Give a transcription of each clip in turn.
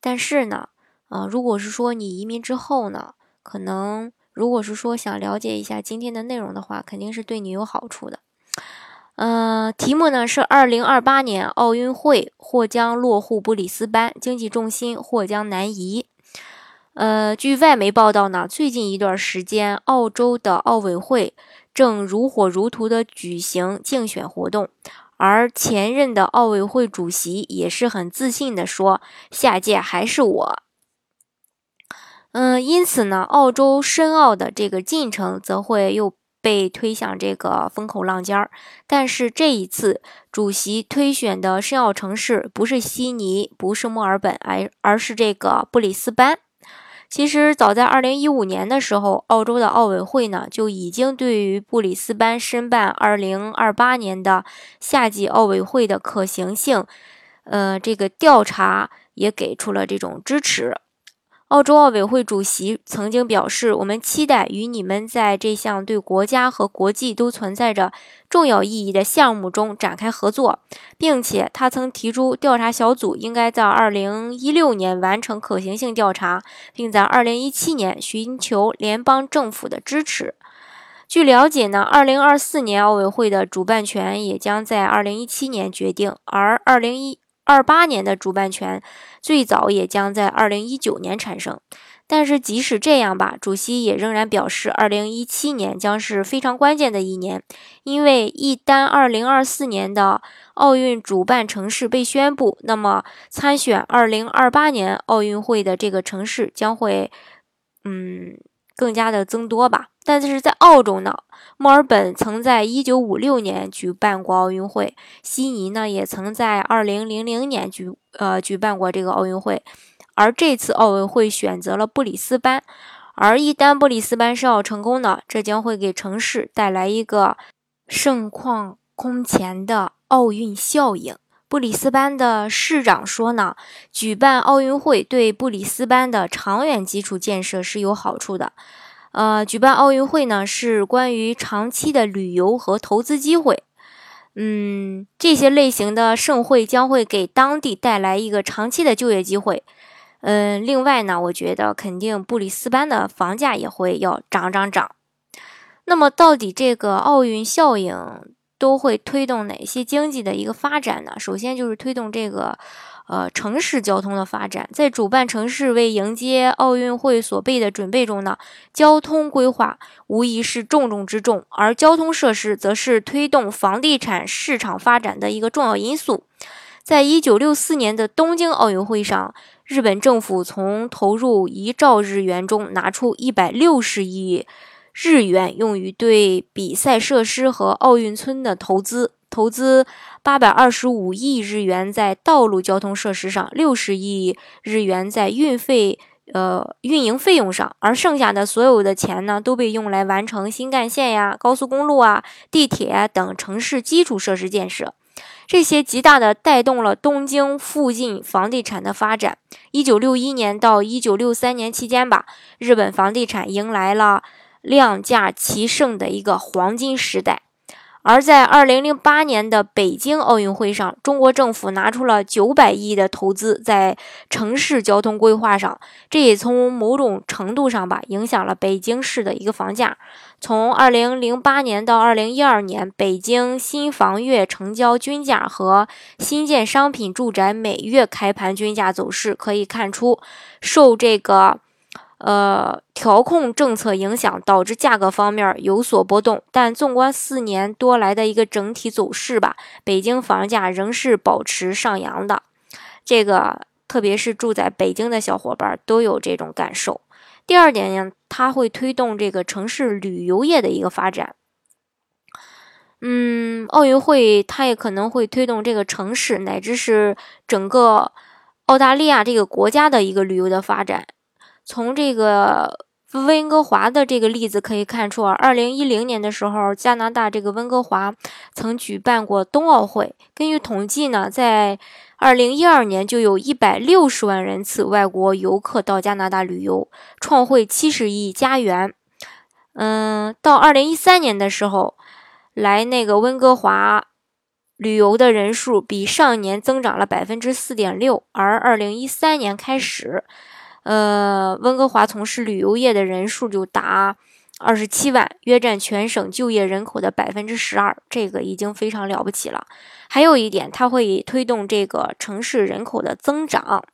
但是呢，呃，如果是说你移民之后呢，可能如果是说想了解一下今天的内容的话，肯定是对你有好处的。呃，题目呢是二零二八年奥运会或将落户布里斯班，经济重心或将南移。呃，据外媒报道呢，最近一段时间，澳洲的奥委会正如火如荼的举行竞选活动。而前任的奥委会主席也是很自信的说：“下届还是我。”嗯，因此呢，澳洲申奥的这个进程则会又被推向这个风口浪尖儿。但是这一次，主席推选的申奥城市不是悉尼，不是墨尔本，而而是这个布里斯班。其实早在二零一五年的时候，澳洲的奥委会呢就已经对于布里斯班申办二零二八年的夏季奥委会的可行性，呃，这个调查也给出了这种支持。澳洲奥委会主席曾经表示：“我们期待与你们在这项对国家和国际都存在着重要意义的项目中展开合作，并且他曾提出调查小组应该在2016年完成可行性调查，并在2017年寻求联邦政府的支持。”据了解呢，2024年奥委会的主办权也将在2017年决定，而201。二八年的主办权最早也将在二零一九年产生，但是即使这样吧，主席也仍然表示，二零一七年将是非常关键的一年，因为一旦二零二四年的奥运主办城市被宣布，那么参选二零二八年奥运会的这个城市将会，嗯。更加的增多吧，但是在澳洲呢，墨尔本曾在一九五六年举办过奥运会，悉尼呢也曾在二零零零年举呃举办过这个奥运会，而这次奥运会选择了布里斯班，而一旦布里斯班申奥成功呢，这将会给城市带来一个盛况空前的奥运效应。布里斯班的市长说呢，举办奥运会对布里斯班的长远基础建设是有好处的。呃，举办奥运会呢是关于长期的旅游和投资机会。嗯，这些类型的盛会将会给当地带来一个长期的就业机会。嗯，另外呢，我觉得肯定布里斯班的房价也会要涨涨涨。那么，到底这个奥运效应？都会推动哪些经济的一个发展呢？首先就是推动这个，呃，城市交通的发展。在主办城市为迎接奥运会所备的准备中呢，交通规划无疑是重中之重，而交通设施则是推动房地产市场发展的一个重要因素。在一九六四年的东京奥运会上，日本政府从投入一兆日元中拿出一百六十亿。日元用于对比赛设施和奥运村的投资，投资八百二十五亿日元在道路交通设施上，六十亿日元在运费呃运营费用上，而剩下的所有的钱呢，都被用来完成新干线呀、高速公路啊、地铁等城市基础设施建设，这些极大的带动了东京附近房地产的发展。一九六一年到一九六三年期间吧，日本房地产迎来了。量价齐盛的一个黄金时代，而在二零零八年的北京奥运会上，中国政府拿出了九百亿的投资在城市交通规划上，这也从某种程度上吧影响了北京市的一个房价。从二零零八年到二零一二年，北京新房月成交均价和新建商品住宅每月开盘均价走势可以看出，受这个。呃，调控政策影响导致价格方面有所波动，但纵观四年多来的一个整体走势吧，北京房价仍是保持上扬的。这个特别是住在北京的小伙伴都有这种感受。第二点呢，它会推动这个城市旅游业的一个发展。嗯，奥运会它也可能会推动这个城市乃至是整个。澳大利亚这个国家的一个旅游的发展。从这个温哥华的这个例子可以看出啊，二零一零年的时候，加拿大这个温哥华曾举办过冬奥会。根据统计呢，在二零一二年就有一百六十万人次外国游客到加拿大旅游，创汇七十亿加元。嗯，到二零一三年的时候，来那个温哥华。旅游的人数比上年增长了百分之四点六，而二零一三年开始，呃，温哥华从事旅游业的人数就达二十七万，约占全省就业人口的百分之十二，这个已经非常了不起了。还有一点，它会推动这个城市人口的增长。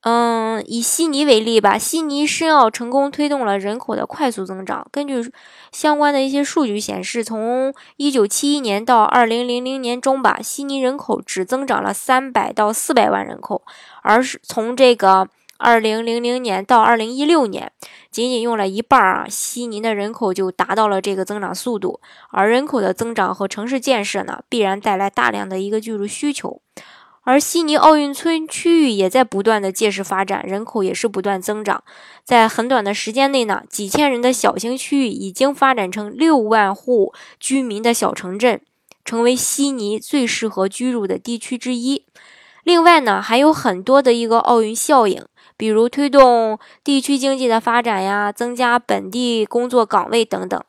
嗯，以悉尼为例吧，悉尼申奥成功推动了人口的快速增长。根据相关的一些数据显示，从一九七一年到二零零零年中吧，悉尼人口只增长了三百到四百万人口，而是从这个二零零零年到二零一六年，仅仅用了一半啊，悉尼的人口就达到了这个增长速度。而人口的增长和城市建设呢，必然带来大量的一个居住需求。而悉尼奥运村区域也在不断的借势发展，人口也是不断增长。在很短的时间内呢，几千人的小型区域已经发展成六万户居民的小城镇，成为悉尼最适合居住的地区之一。另外呢，还有很多的一个奥运效应，比如推动地区经济的发展呀，增加本地工作岗位等等。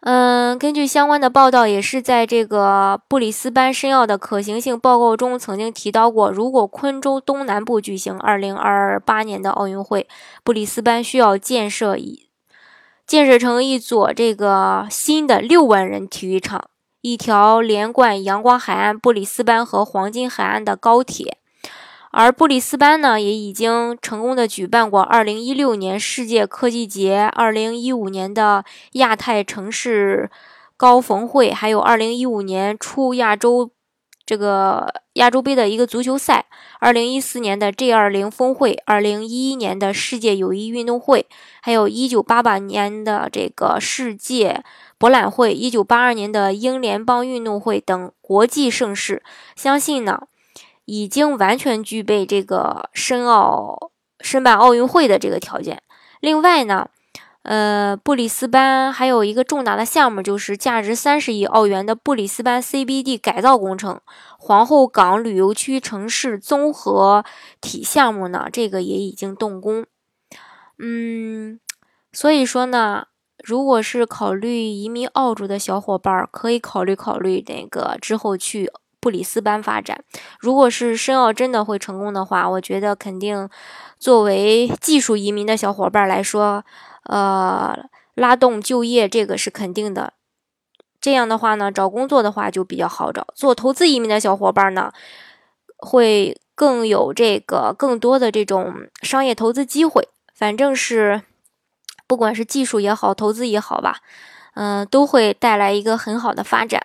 嗯，根据相关的报道，也是在这个布里斯班申奥的可行性报告中曾经提到过，如果昆州东南部举行2028年的奥运会，布里斯班需要建设一建设成一座这个新的六万人体育场，一条连贯阳光海岸、布里斯班和黄金海岸的高铁。而布里斯班呢，也已经成功的举办过2016年世界科技节、2015年的亚太城市高峰会，还有2015年初亚洲这个亚洲杯的一个足球赛，2014年的 G20 峰会，2011年的世界友谊运动会，还有1988年的这个世界博览会、1982年的英联邦运动会等国际盛事，相信呢。已经完全具备这个申奥申办奥运会的这个条件。另外呢，呃，布里斯班还有一个重大的项目，就是价值三十亿澳元的布里斯班 CBD 改造工程、皇后港旅游区城市综合体项目呢，这个也已经动工。嗯，所以说呢，如果是考虑移民澳洲的小伙伴，可以考虑考虑那个之后去。布里斯班发展，如果是申奥真的会成功的话，我觉得肯定作为技术移民的小伙伴来说，呃，拉动就业这个是肯定的。这样的话呢，找工作的话就比较好找。做投资移民的小伙伴呢，会更有这个更多的这种商业投资机会。反正是不管是技术也好，投资也好吧，嗯，都会带来一个很好的发展。